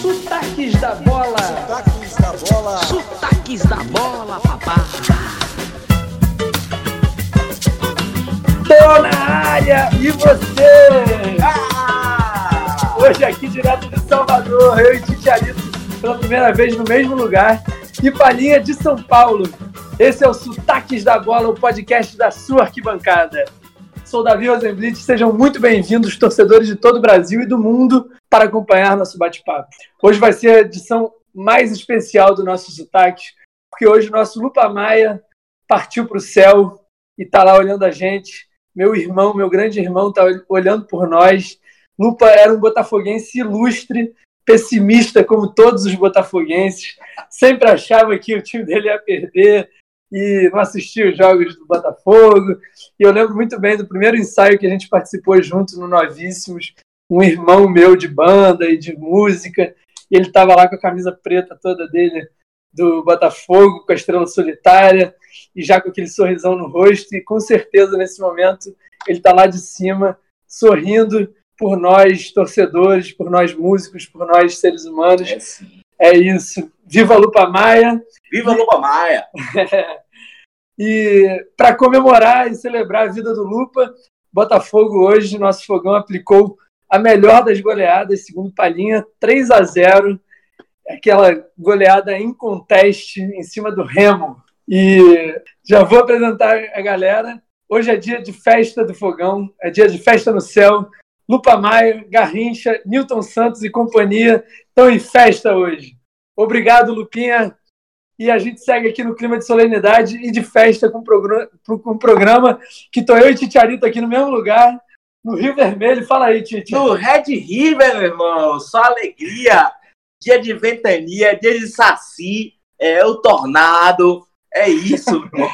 Sotaques da bola. Sotaques da bola. Sotaques da bola, papá. Tô na área e você? Ah! Hoje aqui direto de Salvador, eu e Titiarito pela primeira vez no mesmo lugar e Palhinha de São Paulo. Esse é o Sotaques da Bola, o podcast da sua arquibancada. Sou Davi Rosenblit, sejam muito bem-vindos, torcedores de todo o Brasil e do mundo, para acompanhar nosso bate-papo. Hoje vai ser a edição mais especial do nosso Sotaques, porque hoje o nosso Lupa Maia partiu para o céu e está lá olhando a gente. Meu irmão, meu grande irmão, está olhando por nós. Lupa era um botafoguense ilustre, pessimista como todos os botafoguenses, sempre achava que o time dele ia perder e não assistia os jogos do Botafogo. E eu lembro muito bem do primeiro ensaio que a gente participou junto no Novíssimos, um irmão meu de banda e de música, e ele estava lá com a camisa preta toda dele do Botafogo, com a estrela solitária, e já com aquele sorrisão no rosto, e com certeza nesse momento ele está lá de cima, sorrindo por nós torcedores, por nós músicos, por nós seres humanos. É, sim. É isso. Viva Lupa Maia! Viva Lupa Maia! e para comemorar e celebrar a vida do Lupa, Botafogo hoje, nosso fogão aplicou a melhor das goleadas, segundo Palhinha, 3 a 0 aquela goleada em conteste em cima do Remo. E já vou apresentar a galera. Hoje é dia de festa do fogão, é dia de festa no céu. Lupa Maia, Garrincha, Newton Santos e companhia estão em festa hoje. Obrigado, Lupinha. E a gente segue aqui no clima de solenidade e de festa com um programa que estou eu e Titiarito aqui no mesmo lugar, no Rio Vermelho. Fala aí, Titi. No Red River, meu irmão, só alegria. Dia de ventania, dia de saci, é o tornado. É isso, meu irmão.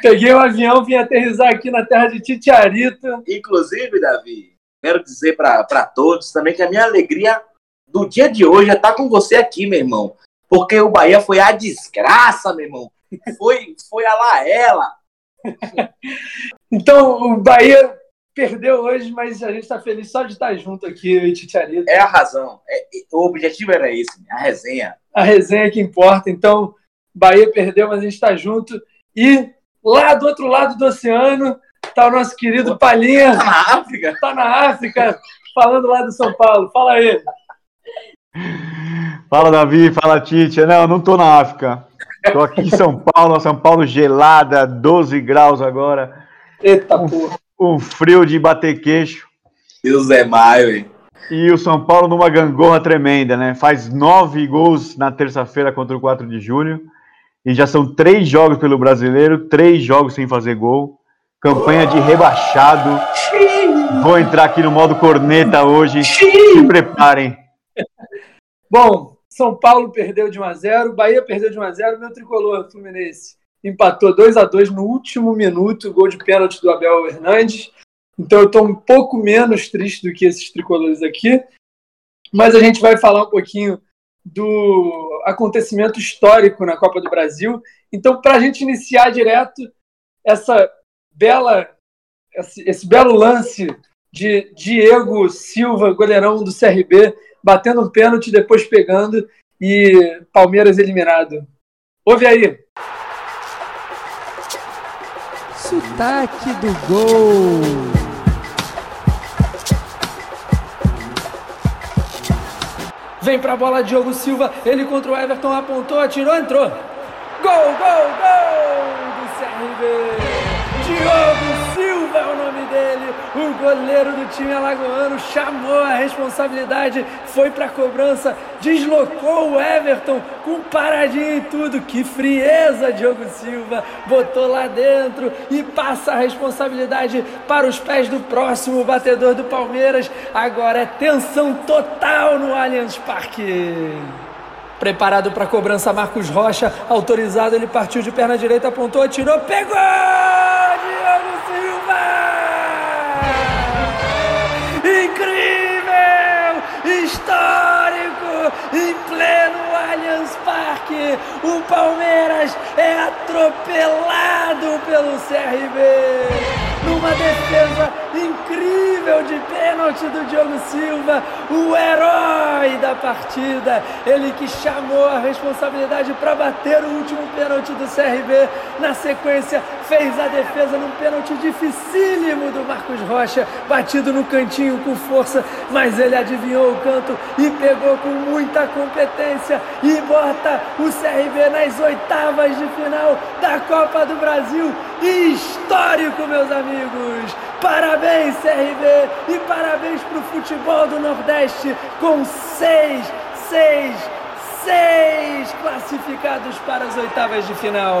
Peguei o um avião, vim aterrizar aqui na terra de Titiarito. Inclusive, Davi, quero dizer para todos também que a minha alegria do dia de hoje é estar com você aqui, meu irmão. Porque o Bahia foi a desgraça, meu irmão. Foi, foi a lá ela. então, o Bahia perdeu hoje, mas a gente está feliz só de estar junto aqui, eu e Titiarito. É a razão. É, o objetivo era esse, a resenha. A resenha que importa. Então, Bahia perdeu, mas a gente está junto. E lá do outro lado do oceano está o nosso querido Palhinha. Tá na África? Está na África, falando lá do São Paulo. Fala aí. Fala, Davi. Fala, Tite. Não, não tô na África. Tô aqui em São Paulo, São Paulo gelada, 12 graus agora. Eita um, porra. Um frio de bater queixo. Deus é maio, hein? E o São Paulo numa gangorra tremenda, né? Faz nove gols na terça-feira contra o 4 de junho. E já são três jogos pelo brasileiro, três jogos sem fazer gol. Campanha de rebaixado. Vou entrar aqui no modo corneta hoje. Se preparem. Bom, São Paulo perdeu de 1 a 0, Bahia perdeu de 1 a 0, meu tricolor Fluminense empatou 2 a 2 no último minuto, gol de pênalti do Abel Hernandes. Então eu estou um pouco menos triste do que esses tricolores aqui, mas a gente vai falar um pouquinho do acontecimento histórico na Copa do Brasil. Então, para a gente iniciar direto essa bela, esse, esse belo lance de Diego Silva, goleirão do CRB, batendo um pênalti, depois pegando e Palmeiras eliminado. Ouve aí. Sotaque do gol. Vem pra bola Diogo Silva, ele contra o Everton apontou, atirou, entrou. Gol, gol, gol do CRB. Diogo O goleiro do time alagoano chamou a responsabilidade, foi para a cobrança, deslocou o Everton com paradinha e tudo. Que frieza, Diogo Silva. Botou lá dentro e passa a responsabilidade para os pés do próximo batedor do Palmeiras. Agora é tensão total no Allianz Parque. Preparado para a cobrança, Marcos Rocha, autorizado, ele partiu de perna direita, apontou, atirou, pegou! Histórico! Em pleno Allianz Parque, o Palmeiras é atropelado pelo CRB! Numa defesa incrível de pênalti! do Diogo Silva, o herói da partida. Ele que chamou a responsabilidade para bater o último pênalti do CRB. Na sequência, fez a defesa num pênalti dificílimo do Marcos Rocha, batido no cantinho com força, mas ele adivinhou o canto e pegou com muita competência e bota o CRB nas oitavas de final da Copa do Brasil. Histórico, meus amigos! Parabéns, CRB, e parabéns para o futebol do Nordeste, com seis, seis, seis classificados para as oitavas de final.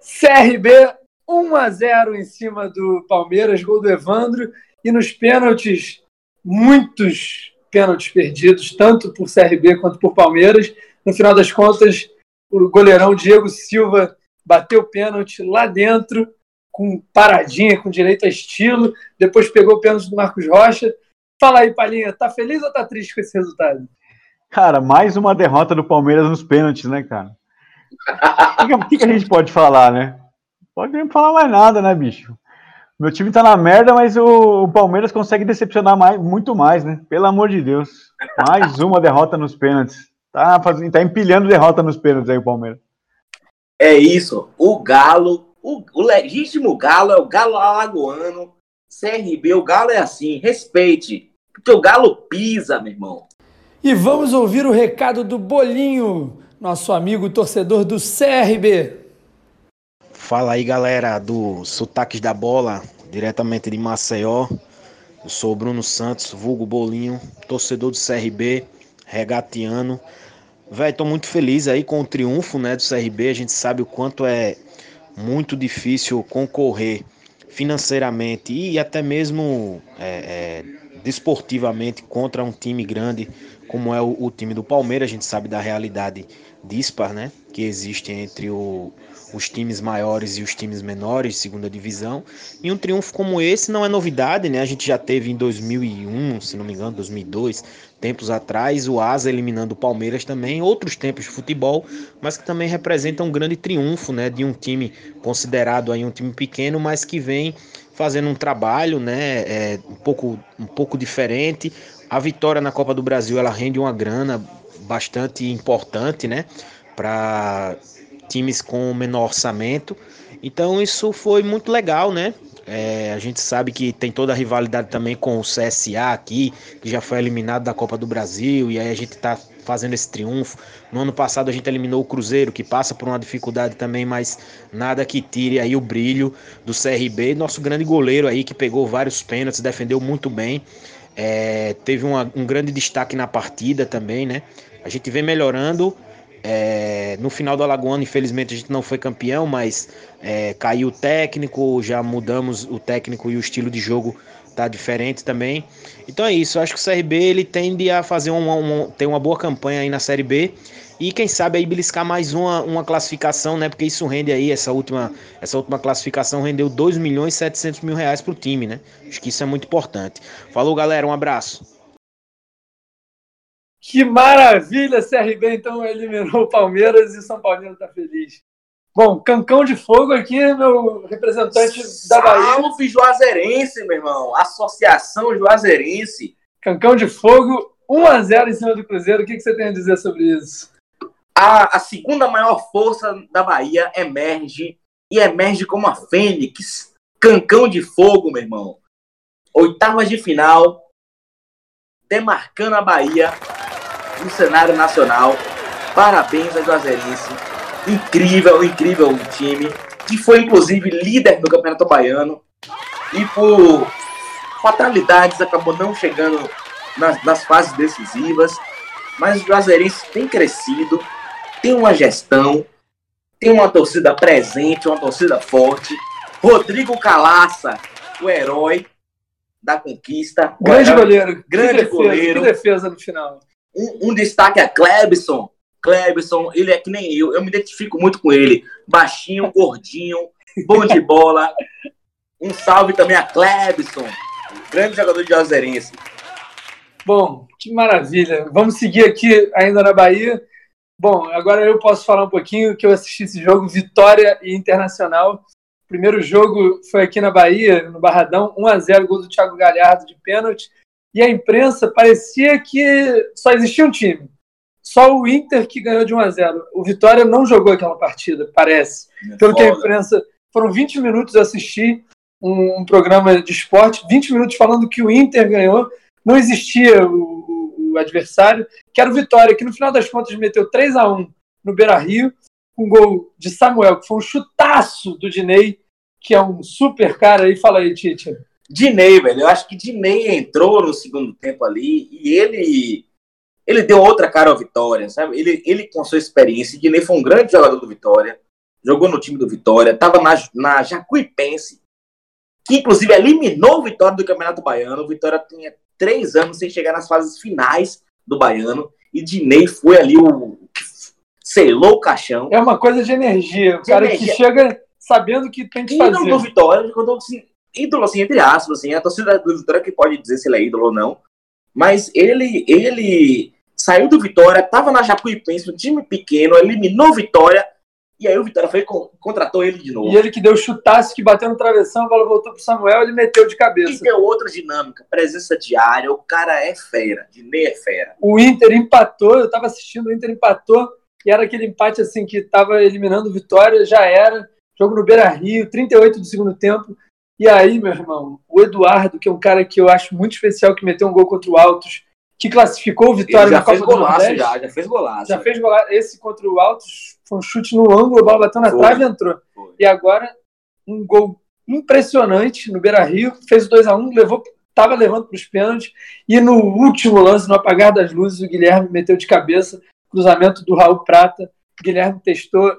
CRB 1 a 0 em cima do Palmeiras, gol do Evandro, e nos pênaltis, muitos pênaltis perdidos, tanto por CRB quanto por Palmeiras. No final das contas, o goleirão Diego Silva bateu pênalti lá dentro, com paradinha, com direito a estilo, depois pegou o pênalti do Marcos Rocha. Fala aí, Palinha, tá feliz ou tá triste com esse resultado? Cara, mais uma derrota do Palmeiras nos pênaltis, né, cara? O que, que, a gente pode falar, né? Pode nem falar mais nada, né, bicho? Meu time tá na merda, mas o, o Palmeiras consegue decepcionar mais, muito mais, né? Pelo amor de Deus. Mais uma derrota nos pênaltis. Tá, fazendo, tá empilhando derrota nos pênaltis aí o Palmeiras. É isso. O Galo, o, o legítimo Galo é o Galo Alagoano. CRB, o Galo é assim. Respeite. Porque o Galo pisa, meu irmão. E vamos ouvir o recado do Bolinho nosso amigo torcedor do CRB. Fala aí, galera do Sotaques da Bola, diretamente de Maceió. Eu sou o Bruno Santos, vulgo Bolinho, torcedor do CRB, regatiano. Véi, tô muito feliz aí com o triunfo, né, do CRB. A gente sabe o quanto é muito difícil concorrer financeiramente e até mesmo é, é, desportivamente contra um time grande como é o, o, time do Palmeiras. A gente sabe da realidade dispar, né, que existe entre o, os times maiores e os times menores, segunda divisão. E um triunfo como esse não é novidade, né? A gente já teve em 2001, se não me engano, 2002, tempos atrás, o Asa eliminando o Palmeiras também, outros tempos de futebol, mas que também representam um grande triunfo, né, de um time considerado aí um time pequeno, mas que vem fazendo um trabalho, né, é, um pouco um pouco diferente. A vitória na Copa do Brasil, ela rende uma grana bastante importante, né, para times com menor orçamento. Então isso foi muito legal, né? É, a gente sabe que tem toda a rivalidade também com o CSA aqui, que já foi eliminado da Copa do Brasil, e aí a gente está fazendo esse triunfo. No ano passado a gente eliminou o Cruzeiro, que passa por uma dificuldade também, mas nada que tire aí o brilho do CRB. Nosso grande goleiro aí, que pegou vários pênaltis, defendeu muito bem. É, teve uma, um grande destaque na partida também, né? A gente vem melhorando é, no final do Alagoano, infelizmente, a gente não foi campeão, mas é, caiu o técnico, já mudamos o técnico e o estilo de jogo tá diferente também. Então é isso, acho que o CRB ele tende a fazer uma, uma, ter uma boa campanha aí na Série B e quem sabe aí beliscar mais uma, uma classificação, né? Porque isso rende aí, essa última, essa última classificação rendeu 2 milhões e 700 mil reais pro time, né? Acho que isso é muito importante. Falou, galera, um abraço. Que maravilha! CRB então eliminou o Palmeiras e São Paulo está feliz. Bom, Cancão de Fogo aqui, meu representante da Bahia. Salve Juazeirense, meu irmão. Associação Juazeirense. Cancão de Fogo, 1 a 0 em cima do Cruzeiro. O que, que você tem a dizer sobre isso? A, a segunda maior força da Bahia emerge e emerge como a Fênix. Cancão de Fogo, meu irmão. Oitavas de final, demarcando a Bahia no cenário nacional. Parabéns a Juazeirense. Incrível, incrível time. Que foi, inclusive, líder do Campeonato Baiano. E por fatalidades acabou não chegando nas, nas fases decisivas. Mas o Juazeirense tem crescido, tem uma gestão, tem uma torcida presente, uma torcida forte. Rodrigo Calaça, o herói da conquista. Grande goleiro. Grande que defesa, goleiro. Que defesa no final. Um, um destaque é Klebson. Klebson, ele é que nem eu. Eu me identifico muito com ele. Baixinho, gordinho, bom de bola. Um salve também a Klebson, grande jogador de Juazeirense. Bom, que maravilha. Vamos seguir aqui ainda na Bahia. Bom, agora eu posso falar um pouquinho que eu assisti esse jogo, Vitória e Internacional. Primeiro jogo foi aqui na Bahia, no Barradão, 1 a 0 gol do Thiago Galhardo de pênalti. E a imprensa parecia que só existia um time. Só o Inter que ganhou de 1 a 0. O Vitória não jogou aquela partida, parece. É Pelo que a foda. imprensa. Foram 20 minutos eu assisti um, um programa de esporte, 20 minutos falando que o Inter ganhou. Não existia o, o- o adversário, que era o Vitória, que no final das contas meteu 3 a 1 no Beira Rio, com um gol de Samuel, que foi um chutaço do Dinei, que é um super cara aí. Fala aí, Tite. Dinei, velho. Eu acho que Dinei entrou no segundo tempo ali e ele ele deu outra cara ao Vitória, sabe? Ele, ele com sua experiência, Dinei foi um grande jogador do Vitória, jogou no time do Vitória, estava na, na Jacuipense, que inclusive eliminou o Vitória do Campeonato Baiano. O Vitória tinha três anos sem chegar nas fases finais do Baiano e Dinei foi ali o que selou o caixão. É uma coisa de energia. O cara energia. que chega sabendo que tem que ídolo fazer. do Vitória, quando assim, ídolo assim, entre aspas, assim, a torcida do Vitória que pode dizer se ele é ídolo ou não, mas ele, ele saiu do Vitória, tava na Jacuipense, um time pequeno, eliminou Vitória, e aí o Vitória foi e con- contratou ele de novo. E ele que deu chutaço, que bateu no travessão, a bola voltou pro Samuel, ele meteu de E cabeça. deu outra dinâmica, presença diária, o cara é fera, Dinei é fera. O Inter empatou, eu tava assistindo, o Inter empatou, e era aquele empate assim que tava eliminando Vitória, já era. Jogo no Beira Rio, 38 do segundo tempo. E aí, meu irmão, o Eduardo, que é um cara que eu acho muito especial, que meteu um gol contra o Altos, que classificou o Vitória na Copa do golaço, Nordeste. já, já fez golaço. Já fez golaço. Esse contra o Altos foi um chute no ângulo, a bola bateu na Foi. trave e entrou. Foi. E agora, um gol impressionante no Beira Rio, fez o 2x1, levou, tava levando para os pênaltis. E no último lance, no apagar das luzes, o Guilherme meteu de cabeça, cruzamento do Raul Prata. O Guilherme testou,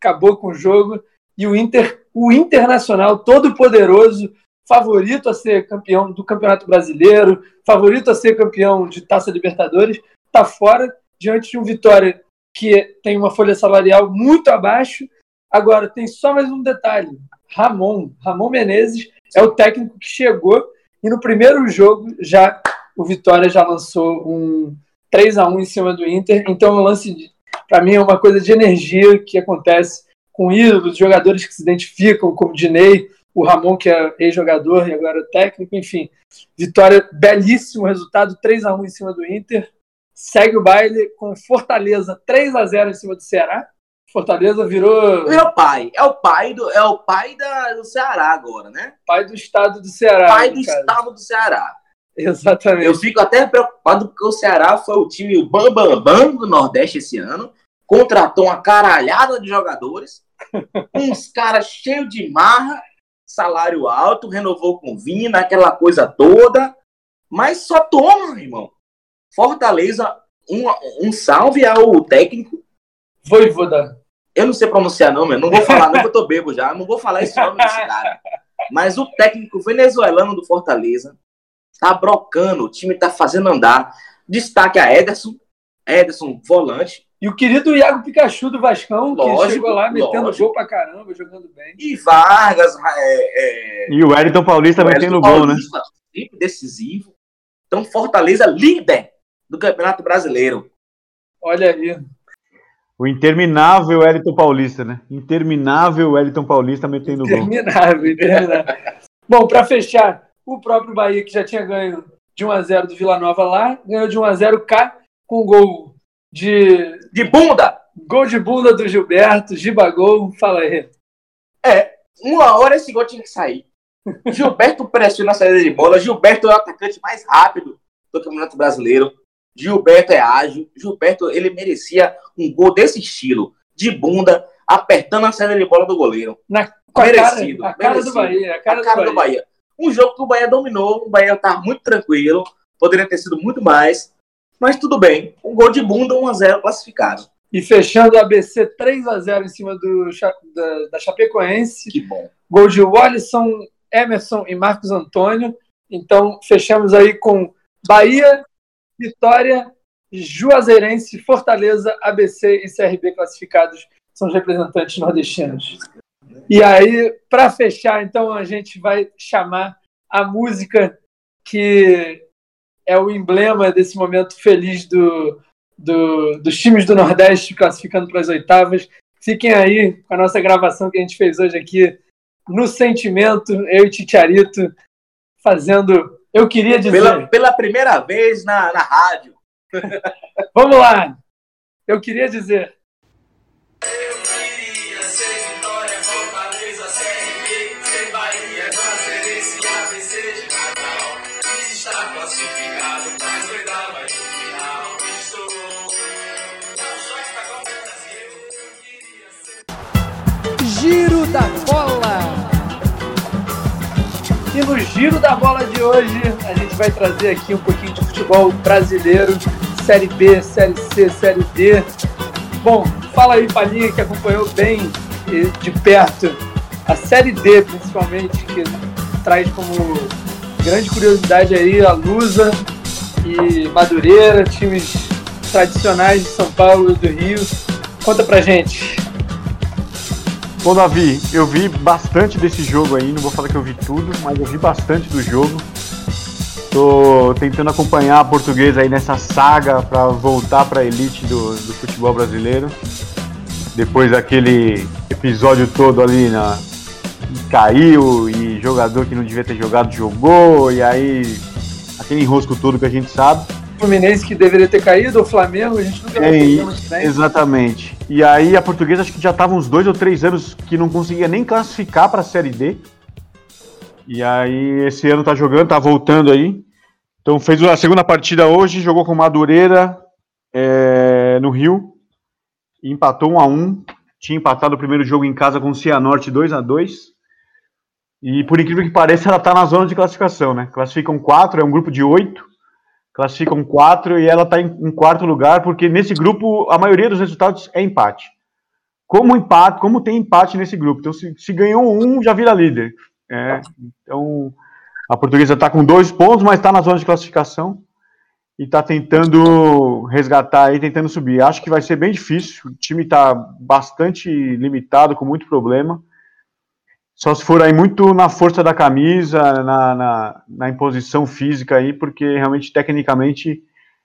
acabou com o jogo. E o Inter, o Internacional, todo poderoso, favorito a ser campeão do Campeonato Brasileiro, favorito a ser campeão de Taça Libertadores, está fora diante de um Vitória que tem uma folha salarial muito abaixo. Agora, tem só mais um detalhe: Ramon, Ramon Menezes é o técnico que chegou e no primeiro jogo já o Vitória já lançou um 3 a 1 em cima do Inter. Então, o lance para mim é uma coisa de energia que acontece com ídolos, jogadores que se identificam, como Dinei, o Ramon, que é ex-jogador e agora técnico, enfim. Vitória, belíssimo resultado, 3 a 1 em cima do Inter. Segue o baile com Fortaleza 3 a 0 em cima do Ceará. Fortaleza virou É o pai, é o pai do, é o pai da, do Ceará agora, né? pai do estado do Ceará. pai do cara? estado do Ceará. Exatamente. Eu fico até preocupado porque o Ceará foi o time o bam, bam, bam do Nordeste esse ano. Contratou uma caralhada de jogadores. uns caras cheios de marra, salário alto, renovou com Vina, aquela coisa toda. Mas só toma, irmão. Fortaleza, um, um salve ao técnico. Voivoda. Eu não sei pronunciar, não, meu. Não vou falar, não, que eu tô bebo já. Não vou falar esse nome desse cara. Mas o técnico venezuelano do Fortaleza tá brocando, o time tá fazendo andar. Destaque a Ederson. Ederson, volante. E o querido Iago Pikachu do Vascão, que Lógico, chegou lá metendo lógico. gol pra caramba, jogando bem. E Vargas, é, é, E o Wellington Paulista metendo gol, né? Paulista, sempre decisivo. Então, Fortaleza líder do Campeonato Brasileiro. Olha aí. O interminável Wellington Paulista, né? Interminável Wellington Paulista metendo gol. Interminável, interminável. Bom, para fechar, o próprio Bahia, que já tinha ganho de 1x0 do Vila Nova lá, ganhou de 1x0 cá, com gol de. De bunda! Gol de bunda do Gilberto, Gibagol, fala aí. É, uma hora esse gol tinha que sair. Gilberto pressiona a saída de bola. Gilberto é o atacante mais rápido do Campeonato Brasileiro. Gilberto é ágil. Gilberto, ele merecia um gol desse estilo. De bunda, apertando a saída de bola do goleiro. Na, Merecido, cara, a cara merecido. do Bahia. A cara, a cara do do Bahia. Bahia. Um jogo que o Bahia dominou. O Bahia tá muito tranquilo. Poderia ter sido muito mais. Mas tudo bem. Um gol de bunda, 1x0 classificado. E fechando o ABC 3x0 em cima do, da, da Chapecoense. Que bom. Gol de Wallison, Emerson e Marcos Antônio. Então, fechamos aí com Bahia, Vitória, Juazeirense, Fortaleza, ABC e CRB classificados. São os representantes nordestinos. E aí, para fechar, então, a gente vai chamar a música que é o emblema desse momento feliz do, do- dos times do Nordeste classificando para as oitavas. Fiquem aí com a nossa gravação que a gente fez hoje aqui no sentimento, eu e Titiarito, fazendo. Eu queria dizer. Pela, pela primeira vez na, na rádio. Vamos lá. Eu queria dizer. Giro da bola. E no giro da bola de hoje, a gente vai trazer aqui um pouquinho de futebol brasileiro, Série B, Série C, Série D. Bom, fala aí, Palinha, que acompanhou bem de perto a Série D, principalmente, que traz como grande curiosidade aí a Lusa e Madureira, times tradicionais de São Paulo e do Rio. Conta pra gente. Bom, Davi, eu vi bastante desse jogo aí, não vou falar que eu vi tudo, mas eu vi bastante do jogo. Tô tentando acompanhar a portuguesa aí nessa saga para voltar para a elite do, do, futebol brasileiro. Depois daquele episódio todo ali na caiu e jogador que não devia ter jogado jogou e aí aquele enrosco todo que a gente sabe. Fluminense que deveria ter caído, o Flamengo, a gente nunca é. Exatamente. E aí a portuguesa acho que já estava uns dois ou três anos que não conseguia nem classificar para a Série D. E aí esse ano tá jogando, tá voltando aí. Então fez a segunda partida hoje, jogou com Madureira é, no Rio, empatou 1 a 1 Tinha empatado o primeiro jogo em casa com o Cianorte 2 a 2 E por incrível que pareça, ela tá na zona de classificação, né? Classificam quatro, é um grupo de oito classificam quatro e ela está em, em, quarto lugar, porque nesse grupo a maioria dos resultados é empate. Como empate, como tem empate nesse grupo? Então, se, se ganhou um, já vira líder. É, então, a portuguesa está com dois pontos, mas está na zona de classificação e está tentando resgatar aí, tentando subir. Acho que vai ser bem difícil. O time está bastante limitado, com muito problema. Só se for aí muito na força da camisa, na, na, na, imposição física aí, porque realmente, tecnicamente,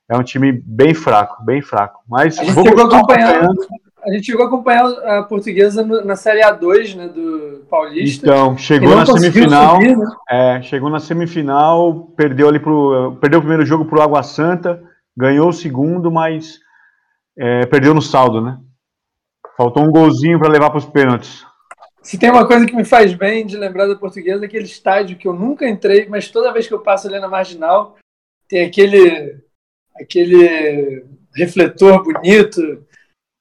é um time bem fraco, bem fraco. Mas a gente, chegou acompanhando, a gente chegou a acompanhar a portuguesa na Série A2, né, do Paulista. Então, chegou na semifinal. Subir, né? é, chegou na semifinal, perdeu ali pro. Perdeu o primeiro jogo pro Água Santa, ganhou o segundo, mas é, perdeu no saldo, né? Faltou um golzinho para levar para os pênaltis. Se tem uma coisa que me faz bem de lembrar da portuguesa, é aquele estádio que eu nunca entrei, mas toda vez que eu passo ali na marginal, tem aquele, aquele refletor bonito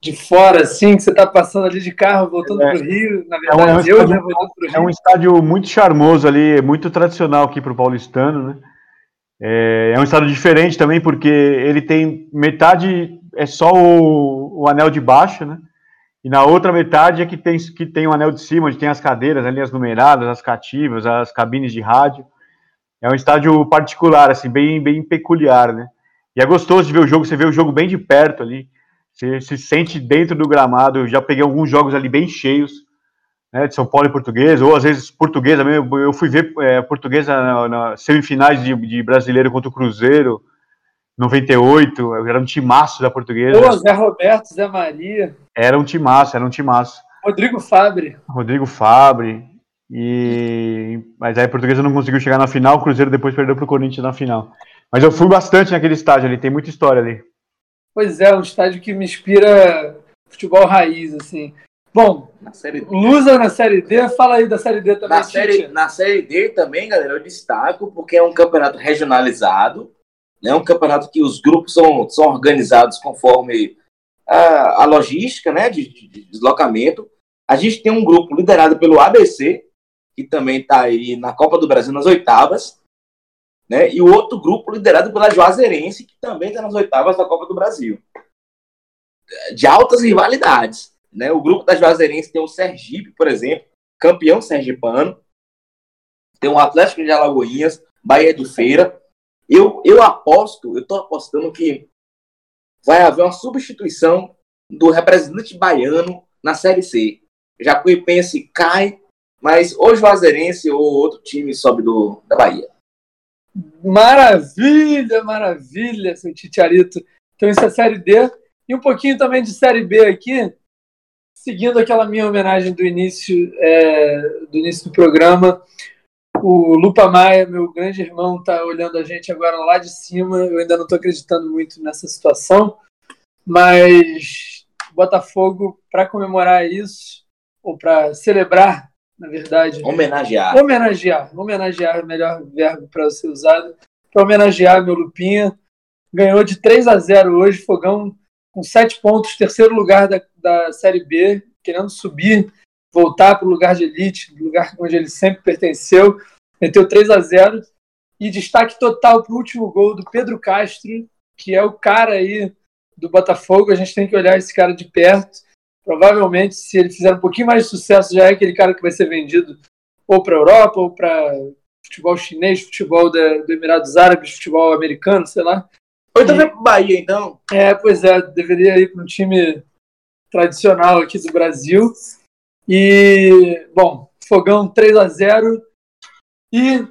de fora, assim, que você está passando ali de carro, voltando é, para o Rio. Na verdade, é um, eu já voltando para o Rio. É um estádio muito charmoso ali, muito tradicional aqui para o paulistano, né? É, é, um estádio diferente também, porque ele tem metade, é só o, o anel de baixo, né? E na outra metade é que tem, que tem o anel de cima, onde tem as cadeiras ali, as numeradas, as cativas, as cabines de rádio. É um estádio particular, assim, bem, bem peculiar, né? E é gostoso de ver o jogo, você vê o jogo bem de perto ali. Você se sente dentro do gramado. Eu já peguei alguns jogos ali bem cheios, né, de São Paulo e Portuguesa, ou às vezes Portuguesa mesmo. Eu fui ver é, Portuguesa nas na semifinais de, de brasileiro contra o Cruzeiro, 98, era um timaço da Portuguesa. Pô, Zé Roberto, Zé Maria. Era um timaço, era um timaço. Rodrigo Fabre. Rodrigo Fabre. E... Mas aí a portuguesa não conseguiu chegar na final, o Cruzeiro depois perdeu para o Corinthians na final. Mas eu fui bastante naquele estádio ali, tem muita história ali. Pois é, um estádio que me inspira futebol raiz, assim. Bom, na série D. Lusa na Série D, fala aí da Série D também. Na série, na série D também, galera, eu destaco, porque é um campeonato regionalizado, né? um campeonato que os grupos são, são organizados conforme a, a logística né, de, de, deslocamento. A gente tem um grupo liderado pelo ABC, que também está aí na Copa do Brasil nas oitavas, né, e o outro grupo liderado pela Juazeirense, que também está nas oitavas da Copa do Brasil. De altas rivalidades. Né? O grupo da Juazeirense tem o Sergipe, por exemplo, campeão sergipano. Tem o Atlético de Alagoinhas, Bahia de Feira. Eu, eu aposto, eu estou apostando que vai haver uma substituição do representante baiano na Série C. Jacuipense cai, mas ou Juazeirense ou outro time sobe do, da Bahia. Maravilha, maravilha, seu Titiarito. Então isso é Série D. E um pouquinho também de Série B aqui. seguindo aquela minha homenagem do início, é, do início do programa, o Lupa Maia, meu grande irmão, está olhando a gente agora lá de cima. Eu ainda não estou acreditando muito nessa situação, mas Botafogo, para comemorar isso, ou para celebrar, na verdade. Homenagear. Homenagear. Homenagear é o melhor verbo para ser usado. Para homenagear meu Lupinha. Ganhou de 3 a 0 hoje, Fogão com 7 pontos, terceiro lugar da, da Série B, querendo subir, voltar para o lugar de elite, lugar onde ele sempre pertenceu. Meteu 3 a 0 E destaque total para o último gol do Pedro Castro, que é o cara aí do Botafogo. A gente tem que olhar esse cara de perto. Provavelmente, se ele fizer um pouquinho mais de sucesso, já é aquele cara que vai ser vendido ou para a Europa, ou para futebol chinês, futebol da, do Emirados Árabes, futebol americano, sei lá. Ou também pro Bahia, então. É, pois é, deveria ir para um time tradicional aqui do Brasil. E, bom, Fogão 3 a 0 E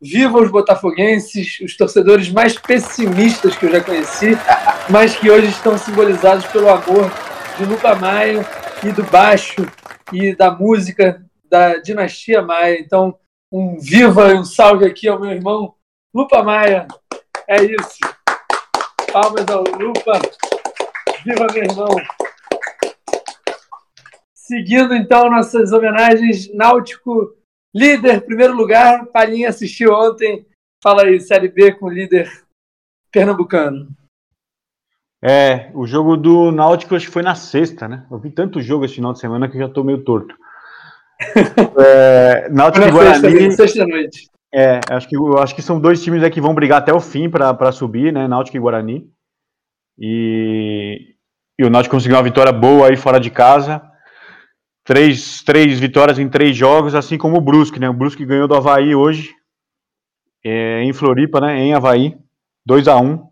viva os botafoguenses, os torcedores mais pessimistas que eu já conheci, mas que hoje estão simbolizados pelo amor de Luca Maia e do baixo e da música da dinastia Maia. Então, um viva e um salve aqui ao meu irmão Lupa Maia. É isso. Palmas ao Lupa. Viva, meu irmão. Seguindo, então, nossas homenagens, Náutico, líder, primeiro lugar. Palhinha assistiu ontem. Fala aí, Série B com o líder pernambucano. É, o jogo do Náutico acho que foi na sexta, né? Eu vi tanto jogo esse final de semana que já tô meio torto. é, Náutico e Guarani. Sexta noite. É, acho que, acho que são dois times que vão brigar até o fim para subir, né? Náutico e Guarani. E, e o Náutico conseguiu uma vitória boa aí fora de casa. Três, três vitórias em três jogos, assim como o Brusque, né? O Brusque ganhou do Havaí hoje, é, em Floripa, né? Em Havaí, 2 a 1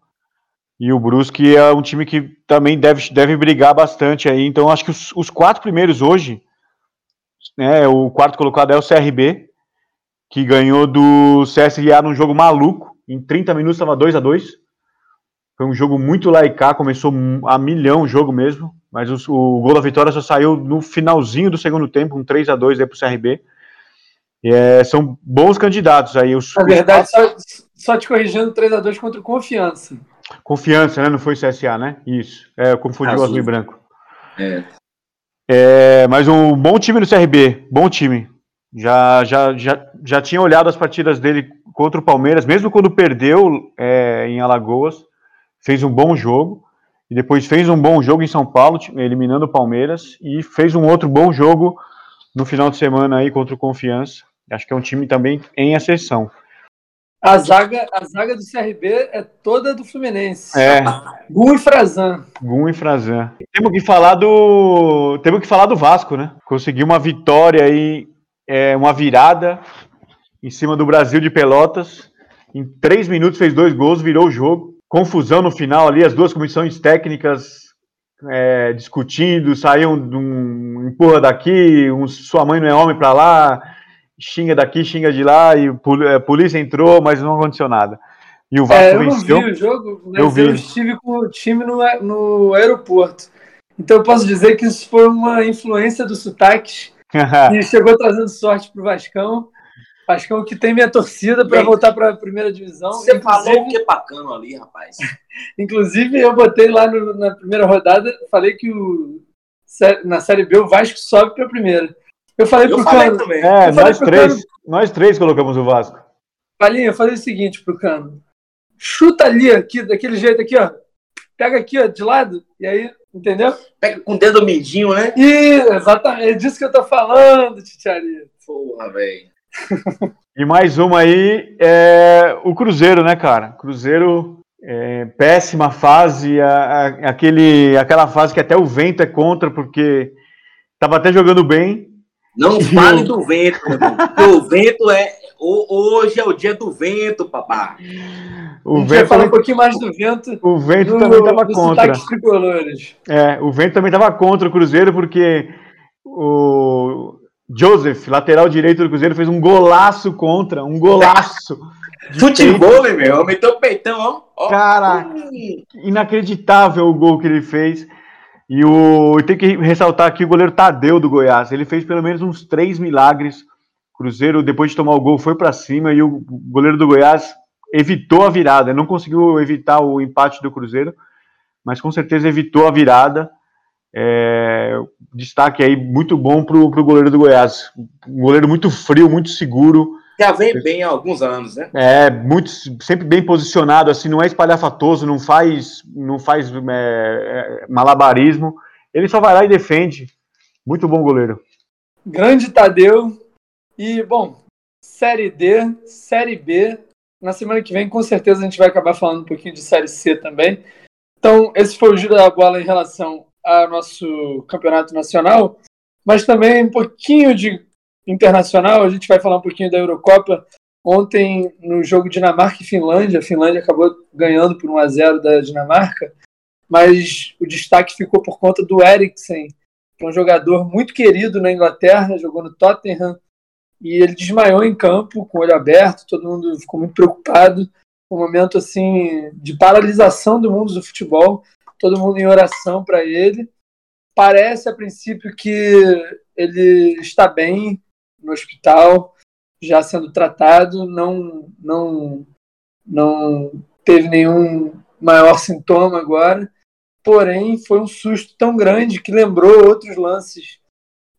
E o Brusque é um time que também deve, deve brigar bastante aí. Então, acho que os, os quatro primeiros hoje, né? O quarto colocado é o CRB, que ganhou do CSA num jogo maluco. Em 30 minutos estava 2 a 2 Foi um jogo muito laicá, começou a milhão o jogo mesmo, mas o, o gol da vitória só saiu no finalzinho do segundo tempo, um 3 a 2 aí pro CRB. É, são bons candidatos aí. Os, Na verdade, só, só, te corrigindo, 3 a 2 contra o Confiança. Confiança, né? Não foi CSA, né? Isso. É, eu confundi o azul e branco. É. É, mas um bom time do CRB, bom time. Já, já, já, já tinha olhado as partidas dele contra o Palmeiras, mesmo quando perdeu é, em Alagoas, fez um bom jogo. E depois fez um bom jogo em São Paulo, eliminando o Palmeiras. E fez um outro bom jogo no final de semana aí contra o Confiança. Acho que é um time também em exceção. A zaga, a zaga do CRB é toda do Fluminense. É. Gum e Frazan. Gum e Frazan. Temos que falar do. Temos que falar do Vasco, né? Conseguiu uma vitória aí é, uma virada em cima do Brasil de Pelotas. Em três minutos fez dois gols, virou o jogo. Confusão no final ali, as duas comissões técnicas é, discutindo, saíam de um empurra daqui, um, sua mãe não é homem para lá, xinga daqui, xinga de lá, e a é, polícia entrou, mas não aconteceu nada. E o Vasco é, eu venceu. não vi o jogo, mas eu, vi. eu estive com o time no, no aeroporto. Então eu posso dizer que isso foi uma influência dos sotaques e chegou trazendo sorte para o Vascão. Vascão que tem minha torcida para voltar para a primeira divisão. Você Inclusive, falou que é bacana ali, rapaz. Inclusive, eu botei lá no, na primeira rodada, falei que o, na Série B o Vasco sobe para a primeira. Eu falei pro falei Cano. Também. É, nós três, Cano, nós três colocamos o Vasco. Palinha, eu falei o seguinte pro Cano. Chuta ali, aqui, daquele jeito aqui, ó. Pega aqui, ó, de lado, e aí Entendeu? Pega com o dedo mindinho, né? Ih, exatamente. É disso que eu tô falando, Titiari. Porra, velho. E mais uma aí é o Cruzeiro, né, cara? Cruzeiro, é, péssima fase, a, a, aquele, aquela fase que até o vento é contra, porque tava até jogando bem. Não fale do vento, porque o vento é. Hoje é o dia do vento, papá. O vento falar um pouquinho mais do vento. O vento no, também estava contra. Tricolores. É, o vento também estava contra o Cruzeiro, porque o Joseph, lateral direito do Cruzeiro, fez um golaço contra, um golaço. Futebol, meu, meteu o peitão, ó. Cara, inacreditável o gol que ele fez. E o tem que ressaltar aqui o goleiro Tadeu do Goiás. Ele fez pelo menos uns três milagres. Cruzeiro, depois de tomar o gol, foi para cima e o goleiro do Goiás evitou a virada. Não conseguiu evitar o empate do Cruzeiro, mas com certeza evitou a virada. É, destaque aí muito bom para o goleiro do Goiás. Um goleiro muito frio, muito seguro. Já vem bem há alguns anos, né? É, muito, sempre bem posicionado, assim, não é espalhafatoso, não faz, não faz é, é, malabarismo. Ele só vai lá e defende. Muito bom goleiro. Grande Tadeu. E, bom, Série D, Série B. Na semana que vem, com certeza, a gente vai acabar falando um pouquinho de Série C também. Então, esse foi o giro da bola em relação ao nosso campeonato nacional, mas também um pouquinho de internacional. A gente vai falar um pouquinho da Eurocopa. Ontem, no jogo Dinamarca e Finlândia, a Finlândia acabou ganhando por 1 a 0 da Dinamarca, mas o destaque ficou por conta do Eriksen, que é um jogador muito querido na Inglaterra, jogou no Tottenham, e ele desmaiou em campo, com o olho aberto, todo mundo ficou muito preocupado. Um momento assim de paralisação do mundo do futebol, todo mundo em oração para ele. Parece a princípio que ele está bem no hospital, já sendo tratado, não não não teve nenhum maior sintoma agora. Porém, foi um susto tão grande que lembrou outros lances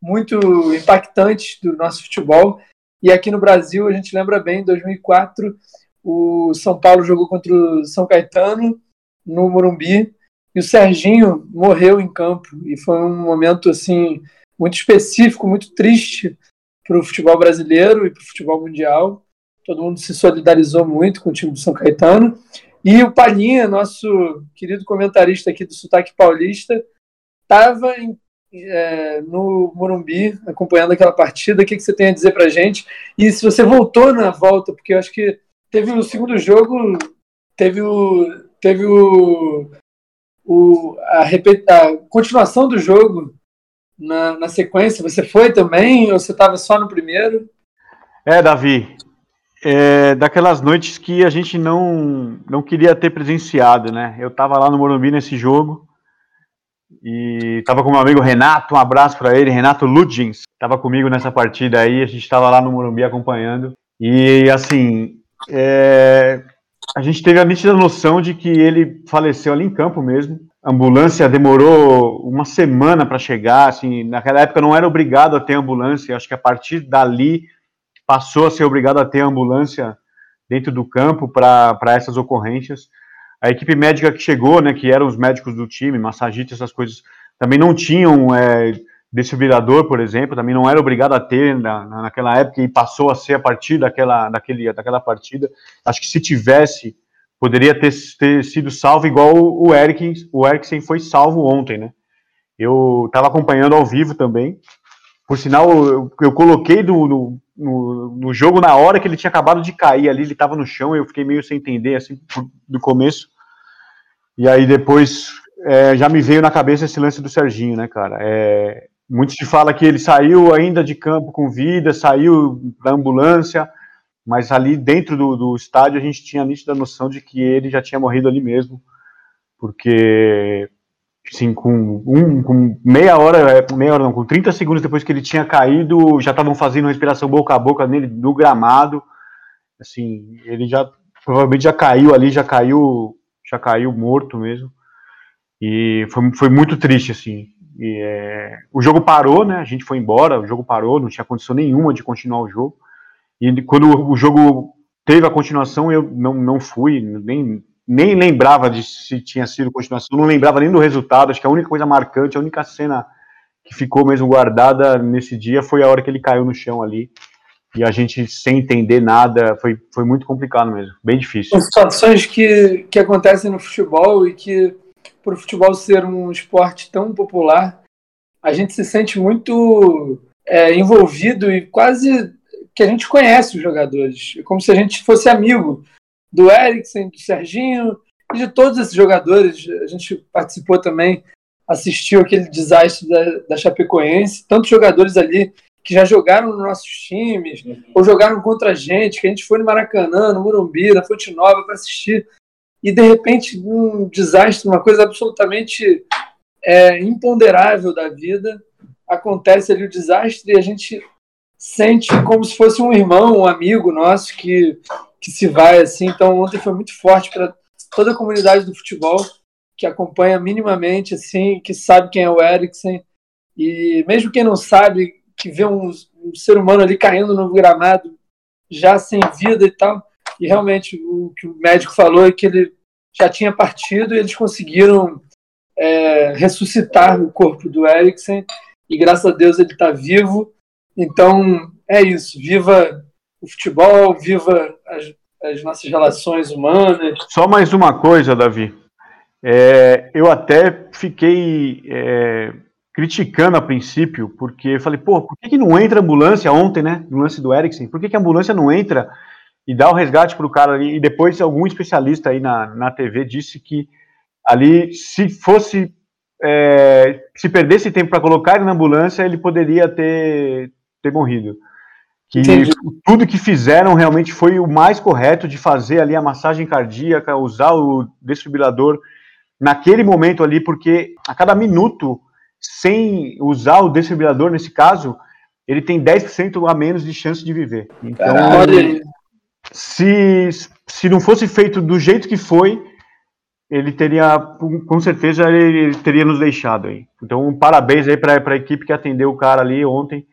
muito impactantes do nosso futebol. E aqui no Brasil, a gente lembra bem, em 2004, o São Paulo jogou contra o São Caetano no Morumbi e o Serginho morreu em campo. E foi um momento assim muito específico, muito triste para o futebol brasileiro e para o futebol mundial. Todo mundo se solidarizou muito com o time do São Caetano. E o Palhinha, nosso querido comentarista aqui do Sotaque Paulista, estava é, no Morumbi, acompanhando aquela partida. O que, que você tem a dizer para gente? E se você voltou na volta, porque eu acho que teve o segundo jogo, teve o, teve o, o a, a continuação do jogo na, na sequência. Você foi também ou você estava só no primeiro? É, Davi. É, daquelas noites que a gente não, não queria ter presenciado, né? Eu estava lá no Morumbi nesse jogo e estava com meu amigo Renato, um abraço para ele, Renato Ludgens, estava comigo nessa partida aí, a gente estava lá no Morumbi acompanhando. E assim, é, a gente teve a nítida noção de que ele faleceu ali em campo mesmo. A ambulância demorou uma semana para chegar, assim, naquela época não era obrigado a ter ambulância, acho que a partir dali passou a ser obrigado a ter ambulância dentro do campo para essas ocorrências. A equipe médica que chegou, né, que eram os médicos do time, massagistas, essas coisas, também não tinham é, desfibrilador, por exemplo, também não era obrigado a ter na, naquela época e passou a ser a partir daquela, daquele, daquela partida. Acho que se tivesse, poderia ter, ter sido salvo igual o Eriksen, o Eriksen foi salvo ontem, né? Eu estava acompanhando ao vivo também. Por sinal, eu, eu coloquei do, no, no, no, jogo na hora que ele tinha acabado de cair ali, ele estava no chão, eu fiquei meio sem entender, assim, do começo. E aí depois é, já me veio na cabeça esse lance do Serginho, né, cara? É, muito se fala que ele saiu ainda de campo com vida, saiu da ambulância, mas ali dentro do, do estádio a gente tinha a nítida noção de que ele já tinha morrido ali mesmo, porque Sim, com, um, com meia hora, é, meia hora não, com 30 segundos depois que ele tinha caído, já estavam fazendo respiração boca a boca nele no gramado. Assim, ele já provavelmente já caiu ali, já caiu, já caiu morto mesmo. E foi, foi muito triste, assim. E, é, o jogo parou, né? A gente foi embora, o jogo parou, não tinha condição nenhuma de continuar o jogo. E quando o jogo teve a continuação, eu não, não fui, nem nem lembrava de se tinha sido continuação, não lembrava nem do resultado. Acho que a única coisa marcante, a única cena que ficou mesmo guardada nesse dia foi a hora que ele caiu no chão ali. E a gente, sem entender nada, foi, foi muito complicado mesmo, bem difícil. São situações que, que acontecem no futebol e que, por o futebol ser um esporte tão popular, a gente se sente muito é, envolvido e quase que a gente conhece os jogadores, é como se a gente fosse amigo do Eriksen, do Serginho e de todos esses jogadores. A gente participou também, assistiu aquele desastre da, da Chapecoense, tantos jogadores ali que já jogaram nos nossos times, ou jogaram contra a gente, que a gente foi no Maracanã, no Morumbi, na Fonte Nova para assistir, e de repente um desastre, uma coisa absolutamente é, imponderável da vida, acontece ali o desastre e a gente sente como se fosse um irmão, um amigo nosso que, que se vai assim. Então ontem foi muito forte para toda a comunidade do futebol que acompanha minimamente assim, que sabe quem é o Eriksen e mesmo quem não sabe, que vê um, um ser humano ali caindo no gramado já sem vida e tal. E realmente o que o médico falou é que ele já tinha partido e eles conseguiram é, ressuscitar o corpo do Eriksen e graças a Deus ele está vivo. Então é isso, viva o futebol, viva as, as nossas relações humanas. Só mais uma coisa, Davi. É, eu até fiquei é, criticando a princípio, porque falei, pô, por que, que não entra ambulância ontem, né? No lance do Eriksen? Por que, que a ambulância não entra e dá o resgate para o cara ali? E depois algum especialista aí na, na TV disse que ali, se fosse. É, se perdesse tempo para colocar ele na ambulância, ele poderia ter, ter morrido. Que Entendi. tudo que fizeram realmente foi o mais correto de fazer ali a massagem cardíaca, usar o desfibrilador naquele momento ali, porque a cada minuto, sem usar o desfibrilador nesse caso, ele tem 10% a menos de chance de viver. Então, se, se não fosse feito do jeito que foi, ele teria, com certeza, ele, teria nos deixado aí. Então, parabéns aí para a equipe que atendeu o cara ali ontem.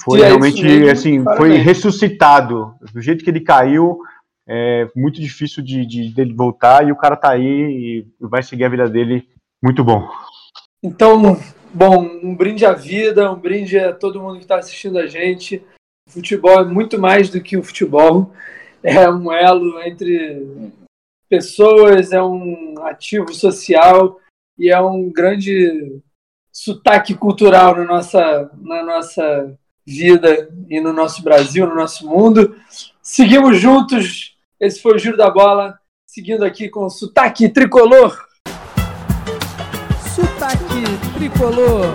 Foi realmente, mesmo, assim, parabéns. foi ressuscitado. Do jeito que ele caiu, é muito difícil de, de, dele voltar e o cara tá aí e vai seguir a vida dele muito bom. Então, bom, um brinde à vida, um brinde a todo mundo que está assistindo a gente. O futebol é muito mais do que o futebol. É um elo entre pessoas, é um ativo social e é um grande sotaque cultural na nossa, na nossa vida e no nosso Brasil, no nosso mundo. Seguimos juntos. Esse foi o Giro da Bola. Seguindo aqui com o sotaque tricolor. Sotaque tricolor.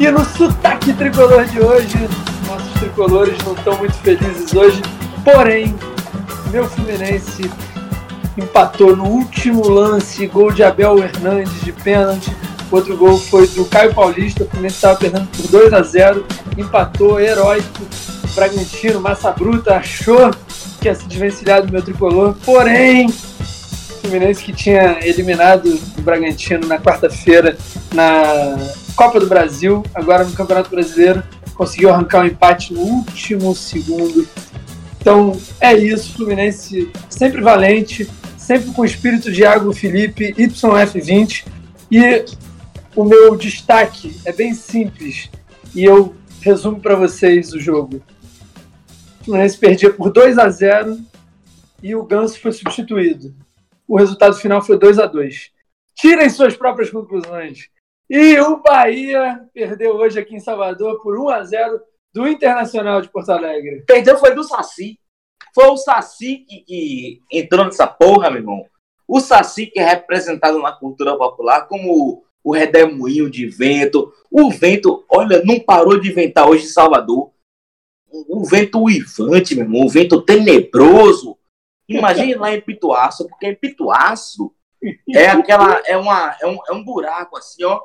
E no sotaque tricolor de hoje, tricolores não estão muito felizes hoje, porém, meu Fluminense empatou no último lance, gol de Abel Hernandes de pênalti. Outro gol foi do Caio Paulista, o Fluminense estava perdendo por 2 a 0 empatou, heróico. Bragantino, massa bruta, achou que ia se desvencilhar do meu tricolor, porém, o Fluminense que tinha eliminado o Bragantino na quarta-feira na Copa do Brasil, agora no Campeonato Brasileiro, conseguiu arrancar um empate no último segundo. Então é isso, Fluminense sempre valente, sempre com o espírito de Iago Felipe, YF20. E o meu destaque é bem simples e eu resumo para vocês o jogo. O Fluminense perdia por 2 a 0 e o Ganso foi substituído. O resultado final foi 2 a 2 Tirem suas próprias conclusões. E o Bahia perdeu hoje aqui em Salvador por 1 a 0 do Internacional de Porto Alegre. Perdeu foi do Saci. Foi o Saci que, que entrou nessa porra, meu irmão. O Saci que é representado na cultura popular como o redemoinho de vento. O vento, olha, não parou de ventar hoje em Salvador. O vento uivante, meu irmão, o vento tenebroso. Imagine lá em Pituaço, porque em Pituaço é aquela, é, uma, é, um, é um buraco assim, ó,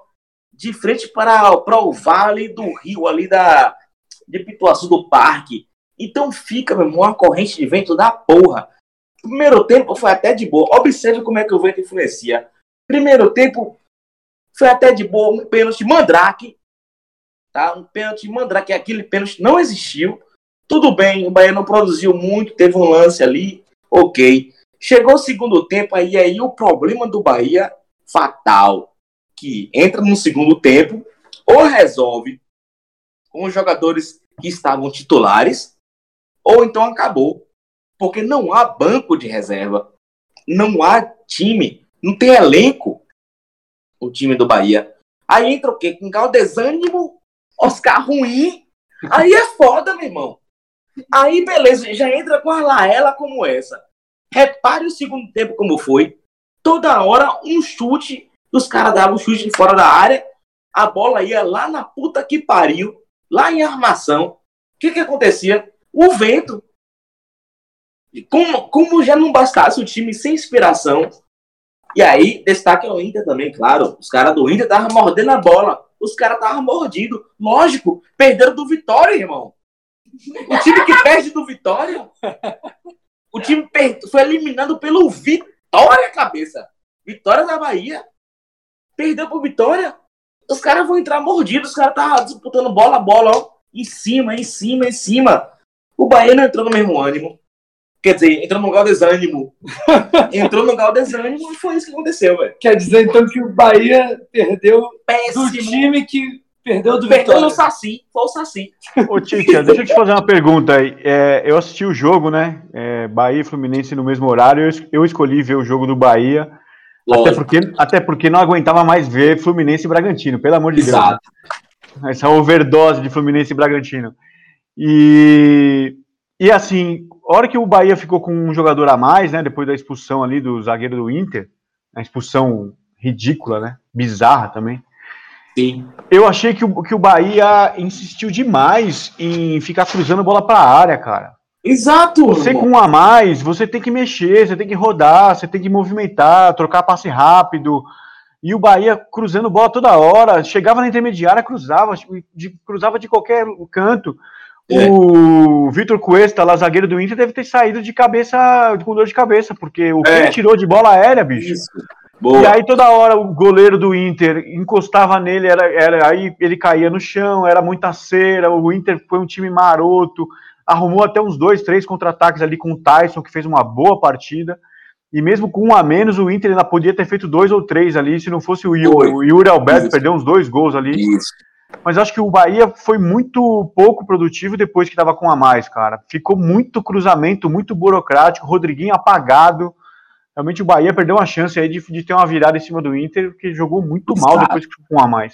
de frente para, para o vale do rio ali da, de Pituaçu do parque. Então fica, meu irmão, uma corrente de vento da porra. Primeiro tempo foi até de boa. Observe como é que o vento influencia. Primeiro tempo foi até de boa. Um pênalti mandrake. Tá? Um pênalti mandrake. Aquele pênalti não existiu. Tudo bem, o Bahia não produziu muito. Teve um lance ali. Ok. Chegou o segundo tempo, aí, aí o problema do Bahia fatal que entra no segundo tempo ou resolve com os jogadores que estavam titulares, ou então acabou. Porque não há banco de reserva, não há time, não tem elenco o time do Bahia. Aí entra o quê? Com desânimo, Oscar ruim. Aí é foda, meu irmão. Aí, beleza, já entra com a Laela como essa. Repare o segundo tempo como foi. Toda hora um chute os caras davam um chute fora da área, a bola ia lá na puta que pariu, lá em armação. O que que acontecia? O vento. Como, como já não bastasse o time sem inspiração, E aí, destaque ao Inter também, claro. Os caras do Inter estavam mordendo a bola. Os caras estavam mordidos. Lógico, perderam do Vitória, irmão. O time que perde do Vitória. O time foi eliminado pelo Vitória, cabeça. Vitória da Bahia. Perdeu pro Vitória. Os caras vão entrar mordidos. Os caras estavam disputando bola a bola, ó. Em cima, em cima, em cima. O Bahia não entrou no mesmo ânimo. Quer dizer, entrou no lugar do desânimo. entrou no lugar do desânimo e foi isso que aconteceu, velho. Quer dizer, então, que o Bahia perdeu Péssimo. do time que perdeu do Perdeu Vitória. no Saci. Foi o Saci. Ô, Titia, deixa eu te fazer uma pergunta aí. É, eu assisti o jogo, né? É, Bahia e Fluminense no mesmo horário. Eu, eu escolhi ver o jogo do Bahia. Até porque, até porque não aguentava mais ver Fluminense e Bragantino, pelo amor de Exato. Deus. né? Essa overdose de Fluminense e Bragantino. E, e assim, a hora que o Bahia ficou com um jogador a mais, né? Depois da expulsão ali do zagueiro do Inter, a expulsão ridícula, né? Bizarra também. Sim. Eu achei que o, que o Bahia insistiu demais em ficar cruzando bola para a área, cara. Exato. Você com um a mais, você tem que mexer, você tem que rodar, você tem que movimentar, trocar passe rápido. E o Bahia cruzando bola toda hora, chegava na intermediária, cruzava, de, cruzava de qualquer canto. É. O Vitor Cuesta, lá zagueiro do Inter, deve ter saído de cabeça, com dor de cabeça, porque o É. tirou de bola aérea, bicho. Isso. Boa. E aí toda hora o goleiro do Inter encostava nele, era, era, aí ele caía no chão, era muita cera, o Inter foi um time maroto, arrumou até uns dois, três contra-ataques ali com o Tyson, que fez uma boa partida, e mesmo com um a menos, o Inter ainda podia ter feito dois ou três ali, se não fosse o, Yuri, o Yuri Alberto, Isso. perdeu uns dois gols ali, Isso. mas acho que o Bahia foi muito pouco produtivo depois que estava com um a mais, cara. Ficou muito cruzamento, muito burocrático, Rodriguinho apagado. Realmente o Bahia perdeu uma chance aí de, de ter uma virada em cima do Inter, que jogou muito mal Exato. depois que ficou com um a mais.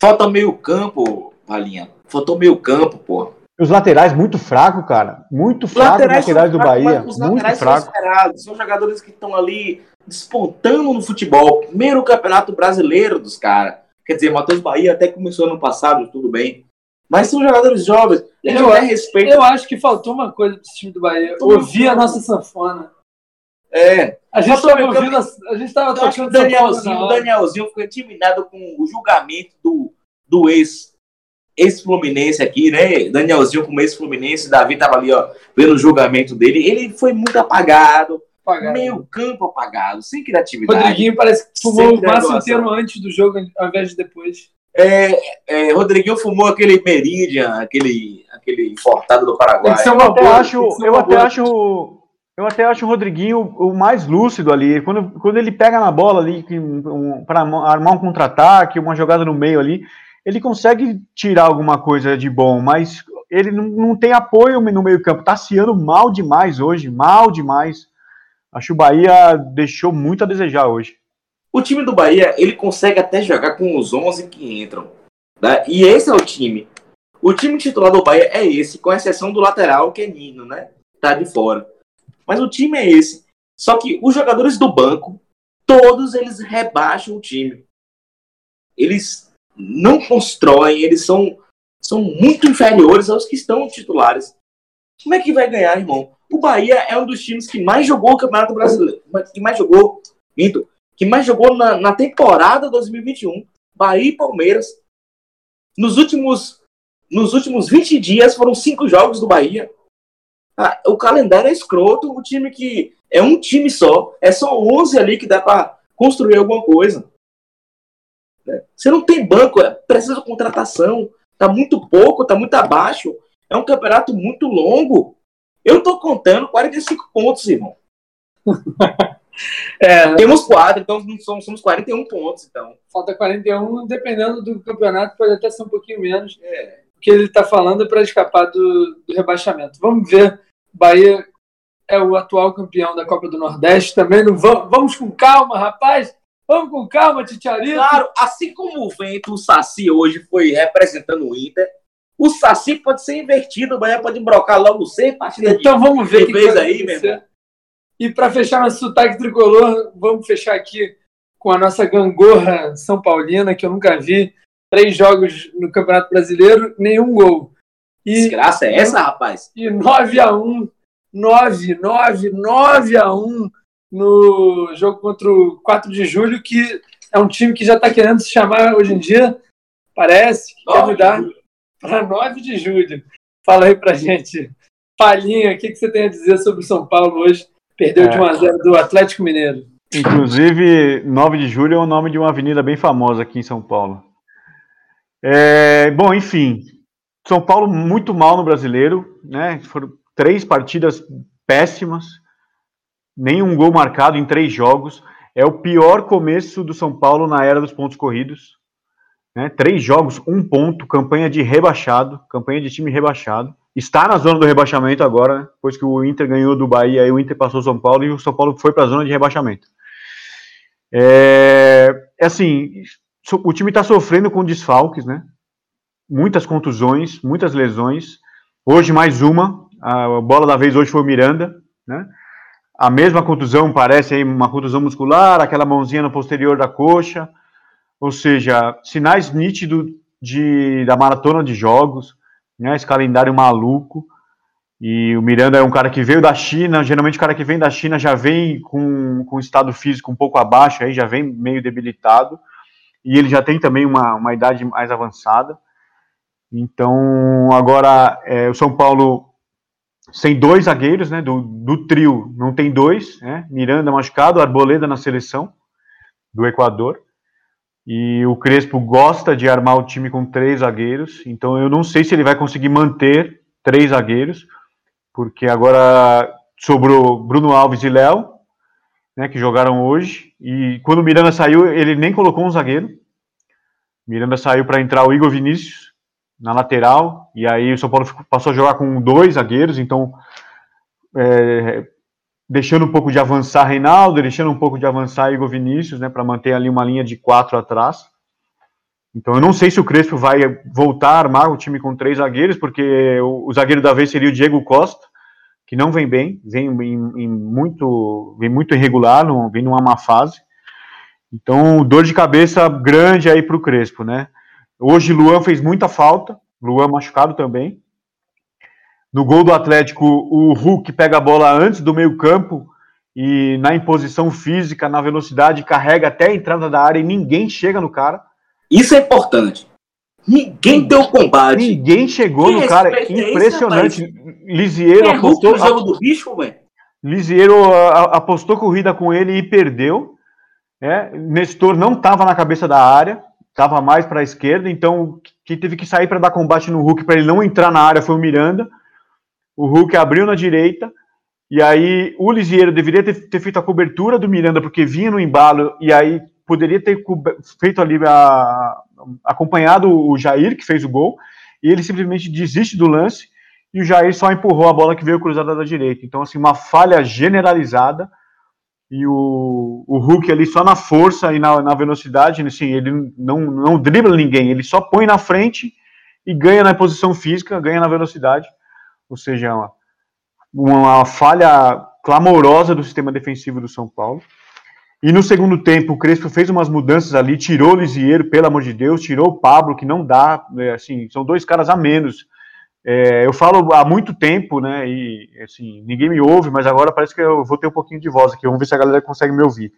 Falta meio campo, Valinha. Faltou meio campo, pô. Os laterais muito fraco, cara. Muito fraco os laterais, são do fracos, Bahia. Os Muito laterais são fraco. esperados. São jogadores que estão ali despontando no futebol. Primeiro campeonato brasileiro dos caras. Quer dizer, Matheus Bahia até começou ano passado, tudo bem. Mas são jogadores jovens. Eu- até respeita. Eu acho que faltou uma coisa pro time do Bahia. Ouvir a nossa sanfona. É, A gente estava ouvindo, a, a gente eu o tocando sanfona Danielzinho, o. Danielzinho ficou intimidado com o julgamento do, do ex. Ex-Fluminense aqui, né? Danielzinho como ex-Fluminense, Davi tava ali, ó, vendo o julgamento dele. Ele foi muito apagado, Apagado. meio campo apagado, sem criatividade. Rodriguinho parece que fumou o graduação. inteiro antes do jogo, ao invés de depois. É, é, Rodriguinho fumou aquele Meridian, aquele, aquele importado do Paraguai. que ser Eu uma até boa. acho, eu até acho, eu até acho o Rodriguinho o mais lúcido ali. Quando, quando ele pega na bola ali que, um, para armar um contra-ataque, uma jogada no meio ali, ele consegue tirar alguma coisa de bom, mas ele não, não tem apoio no meio-campo. Tá Tassiano mal demais hoje, mal demais. Acho que o Bahia deixou muito a desejar hoje. O time do Bahia, ele consegue até jogar com os 11 que entram. né? E esse é o time. O time titular do Bahia é esse, com exceção do lateral, que é Nino, né? Tá de fora. Mas o time é esse. Só que os jogadores do banco, todos eles rebaixam o time. Eles não constroem, eles são, são muito inferiores aos que estão titulares. Como é que vai ganhar, irmão? O Bahia é um dos times que mais jogou o Campeonato Brasileiro. Que mais jogou, minto, que mais jogou na, na temporada 2021, Bahia e Palmeiras. Nos últimos, nos últimos 20 dias foram cinco jogos do Bahia. Ah, o calendário é escroto, o time que é um time só, é só 11 ali que dá para construir alguma coisa. Né? Você não tem banco, é, precisa de contratação, tá muito pouco, tá muito abaixo. É um campeonato muito longo. Eu tô contando 45 pontos, irmão. É, Temos quatro, então somos, somos 41 pontos, então. falta 41, dependendo do campeonato, pode até ser um pouquinho menos. É. O que ele está falando é para escapar do, do rebaixamento. Vamos ver. Bahia é o atual campeão da Copa do Nordeste também. Não vamos, vamos com calma, rapaz. Vamos com calma, Titiarito. Claro, assim como o Vento, o Saci hoje foi representando o Inter, o Saci pode ser invertido, o Bahia pode brocar logo seis partidas de Então vamos ver que, vai aí, meu irmão. E para fechar nosso sotaque tricolor, vamos fechar aqui com a nossa gangorra São Paulina, que eu nunca vi. Três jogos no Campeonato Brasileiro, nenhum gol. E, Desgraça é essa, rapaz? e 9 a 1 9, 9, 9 a 1 no jogo contra o 4 de julho, que é um time que já está querendo se chamar hoje em dia, parece, que quer mudar para 9 de julho. Fala aí pra gente. Palhinha, o que, que você tem a dizer sobre o São Paulo hoje? Perdeu É. de 1 a 0 do Atlético Mineiro. Inclusive, 9 de julho é o nome de uma avenida bem famosa aqui em São Paulo. É, bom, enfim, São Paulo muito mal no brasileiro, né? Foram três partidas péssimas, nenhum gol marcado em três jogos. É o pior começo do São Paulo na era dos pontos corridos. Né? Três jogos, um ponto, campanha de rebaixado, campanha de time rebaixado. Está na zona do rebaixamento agora, né? depois que o Inter ganhou do Bahia, aí o Inter passou o São Paulo e o São Paulo foi para a zona de rebaixamento. É, é assim, o time está sofrendo com desfalques, né? Muitas contusões, muitas lesões. Hoje mais uma, a bola da vez hoje foi o Miranda, né? A mesma contusão parece aí uma contusão muscular, aquela mãozinha no posterior da coxa, ou seja, sinais nítidos de, da maratona de jogos, né? Esse calendário maluco. E o Miranda é um cara que veio da China, geralmente o cara que vem da China já vem com, com estado físico um pouco abaixo, aí já vem meio debilitado, e ele já tem também uma, uma idade mais avançada. Então, agora, é, o São Paulo sem dois zagueiros, né, do, do trio, não tem dois, né, Miranda machucado, Arboleda na seleção do Equador, e o Crespo gosta de armar o time com três zagueiros, então eu não sei se ele vai conseguir manter três zagueiros, porque agora sobrou Bruno Alves e Léo, né, que jogaram hoje, e quando o Miranda saiu, ele nem colocou um zagueiro. Miranda saiu para entrar o Igor Vinícius na lateral, e aí o São Paulo passou a jogar com dois zagueiros, então é, deixando um pouco de avançar Reinaldo, deixando um pouco de avançar Igor Vinícius, né, para manter ali uma linha de quatro atrás. Então eu não sei se o Crespo vai voltar a armar o time com três zagueiros, porque o, o zagueiro da vez seria o Diego Costa, que não vem bem, vem em, em muito, vem muito irregular, não, vem numa má fase. Então dor de cabeça grande aí para o Crespo, né? Hoje Luan fez muita falta, Luan machucado também. No gol do Atlético, o Hulk pega a bola antes do meio campo e na imposição física, na velocidade, carrega até a entrada da área e ninguém chega no cara. Isso é importante. Ninguém deu combate. Ninguém chegou Que no cara. respeito é Impressionante. Lisieiro É Hulk apostou, no jogo do bicho, velho. Lisieiro apostou corrida com ele e perdeu. né? Nestor não estava na cabeça da área, estava mais para a esquerda, então quem teve que sair para dar combate no Hulk para ele não entrar na área foi o Miranda. O Hulk abriu na direita, e aí o Lisieiro deveria ter, ter feito a cobertura do Miranda, porque vinha no embalo, e aí poderia ter feito ali a, acompanhado o Jair, que fez o gol, e ele simplesmente desiste do lance, e o Jair só empurrou a bola que veio cruzada da direita. Então, assim, uma falha generalizada, e o, o Hulk ali só na força e na, na velocidade, assim, ele não, não dribla ninguém, ele só põe na frente e ganha na posição física, ganha na velocidade, ou seja, uma, uma falha clamorosa do sistema defensivo do São Paulo. E no segundo tempo, o Crespo fez umas mudanças ali, tirou o Lisieiro, pelo amor de Deus, tirou o Pablo, que não dá, né, assim, são dois caras a menos. É, eu falo há muito tempo, né, e assim, ninguém me ouve, mas agora parece que eu vou ter um pouquinho de voz aqui, vamos ver se a galera consegue me ouvir.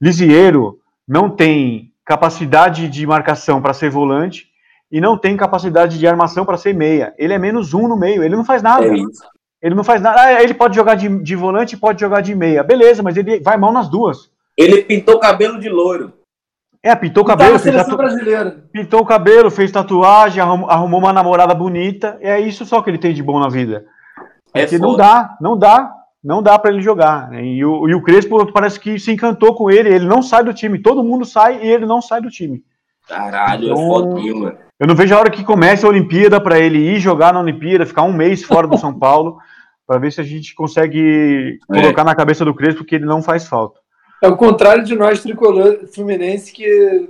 Lisieiro não tem capacidade de marcação para ser volante e não tem capacidade de armação para ser meia. Ele é menos um no meio, ele não faz nada. É. Ele não faz nada. Ah, ele pode jogar de, de volante e pode jogar de meia. Beleza, mas ele vai mal nas duas. Ele pintou cabelo de loiro. É, pintou o Tá cabelo, seleção tatu... brasileira. pintou o cabelo, fez tatuagem, arrum- arrumou uma namorada bonita. É isso só que ele tem de bom na vida. É Porque não dá, não dá, não dá para ele jogar. né? E o, e o Crespo parece que se encantou com ele. Ele não sai do time. Todo mundo sai e ele não sai do time. Caralho, é Então- fodinho, mano. Eu não vejo a hora que comece a Olimpíada para ele ir jogar na Olimpíada, ficar um mês fora do São Paulo, para ver se a gente consegue É. colocar na cabeça do Crespo que ele não faz falta. É o contrário de nós, tricolor Fluminense, que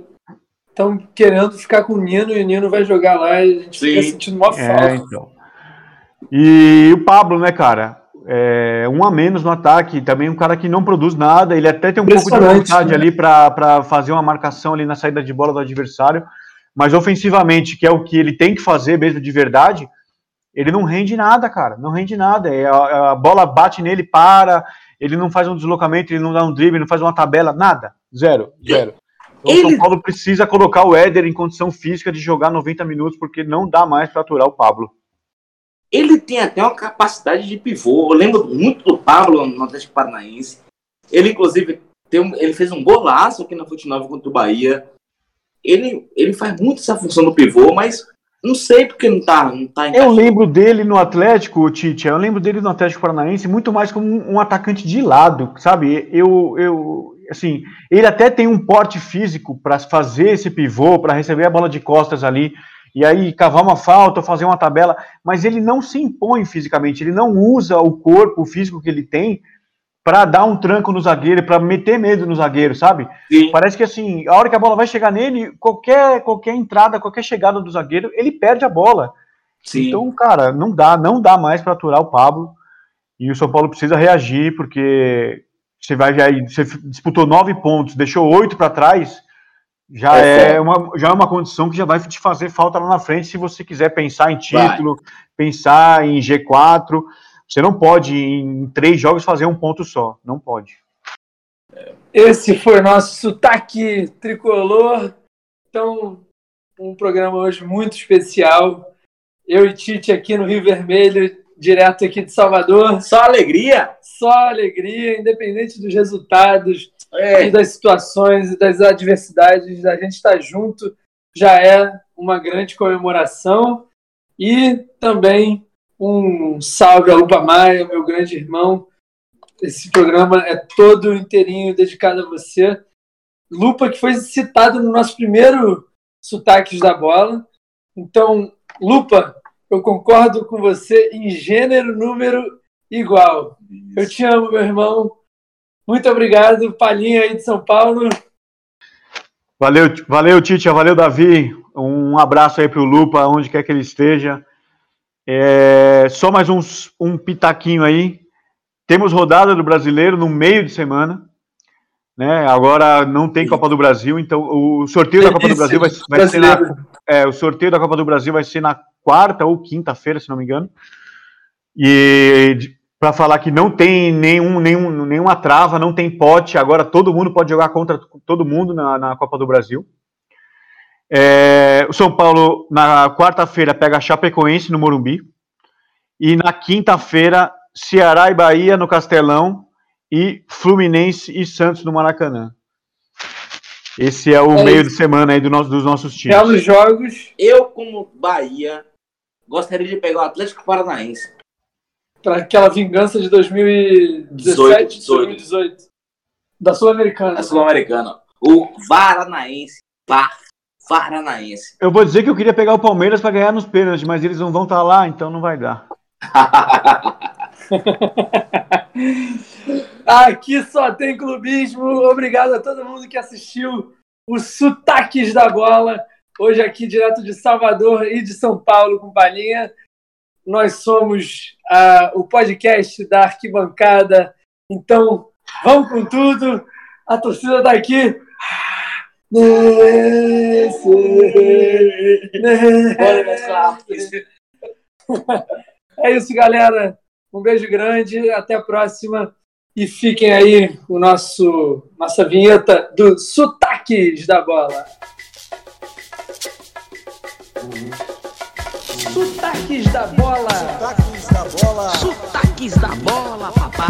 estão querendo ficar com o Nino e o Nino vai jogar lá e a gente fica Sim. sentindo uma É, falta. então. E o Pablo, né, cara? É, um a menos no ataque, também um cara que não produz nada, ele até tem um pouco de vontade né? ali para fazer uma marcação ali na saída de bola do adversário, mas ofensivamente, que é o que ele tem que fazer mesmo de verdade, ele não rende nada, cara. Não rende nada. É, a, a, bola bate nele, para. Ele não faz um deslocamento, ele não dá um drible, não faz uma tabela, nada. Zero, zero. Então, ele... o São Paulo precisa colocar o Éder em condição física de jogar 90 minutos, porque não dá mais para aturar o Pablo. Ele tem até uma capacidade de pivô. Eu lembro muito do Pablo no Atlético Paranaense. Ele, inclusive, tem um, ele fez um golaço aqui na Fute Nova contra o Bahia. Ele, ele faz muito essa função do pivô, mas não sei porque não tá, não tá Eu lembro dele no Atlético, Tite, eu lembro dele no Atlético Paranaense muito mais como um, um atacante de lado, sabe? Eu, eu, assim, ele até tem um porte físico para fazer esse pivô, para receber a bola de costas ali, e aí cavar uma falta, fazer uma tabela, mas ele não se impõe fisicamente, ele não usa o corpo físico que ele tem para dar um tranco no zagueiro, para meter medo no zagueiro, sabe? Sim. Parece que assim, a hora que a bola vai chegar nele, qualquer qualquer entrada, qualquer chegada do zagueiro, ele perde a bola. Sim. Então, cara, não dá, não dá mais para aturar o Pablo. E o São Paulo precisa reagir, porque você vai ver aí, você disputou nove pontos, deixou oito para trás, já é, é, uma, já é uma condição que já vai te fazer falta lá na frente se você quiser pensar em título, vai. pensar em G4. Você não pode, em três jogos, fazer um ponto só. Não pode. Esse foi o nosso sotaque tricolor. Então, um programa hoje muito especial. Eu e Tite aqui no Rio Vermelho, direto aqui de Salvador. Só alegria? Só alegria, independente dos resultados é. das situações e das adversidades. A gente estar tá junto já é uma grande comemoração. E também um salve a Lupa Maia, meu grande irmão. Esse programa é todo inteirinho dedicado a você. Lupa, que foi citado no nosso primeiro Sotaques da Bola. Então, Lupa, eu concordo com você em gênero, número igual. Eu te amo, meu irmão. Muito obrigado, Palhinha aí de São Paulo. Valeu, valeu, Titia, valeu, Davi. Um abraço aí para o Lupa, onde quer que ele esteja. É, só mais uns, um pitaquinho aí. Temos rodada do brasileiro no meio de semana. Né? Agora não tem Copa do Brasil, então o sorteio da Copa do Brasil vai, vai ser na, é, o sorteio da Copa do Brasil vai ser na quarta ou quinta-feira, se não me engano. E para falar que não tem nenhum, nenhum, nenhuma trava, não tem pote, agora todo mundo pode jogar contra todo mundo na, na Copa do Brasil. É, o São Paulo, na quarta-feira, pega a Chapecoense no Morumbi. E na quinta-feira, Ceará e Bahia no Castelão. E Fluminense e Santos no Maracanã. Esse é o é meio isso. de semana aí do nosso, dos nossos times. Belos jogos. Eu, como Bahia, gostaria de pegar o Atlético Paranaense. Para aquela vingança de 2017, 18, 2018. Da Sul-Americana. Da Sul-Americana. O Varanaense. Par Paranaense. Eu vou dizer que eu queria pegar o Palmeiras para ganhar nos pênaltis, mas eles não vão estar tá lá, então não vai dar. Aqui só tem clubismo. Obrigado a todo mundo que assistiu os Sotaques da Bola. Hoje aqui direto de Salvador e de São Paulo com Palhinha. Nós somos uh, o podcast da Arquibancada. Então, vamos com tudo. A torcida está aqui. É isso, galera. Um beijo grande, até a próxima. E fiquem aí o nosso nossa vinheta do Sotaques da Bola. Sotaques da Bola. Sotaques da Bola. Sotaques da Bola, papai.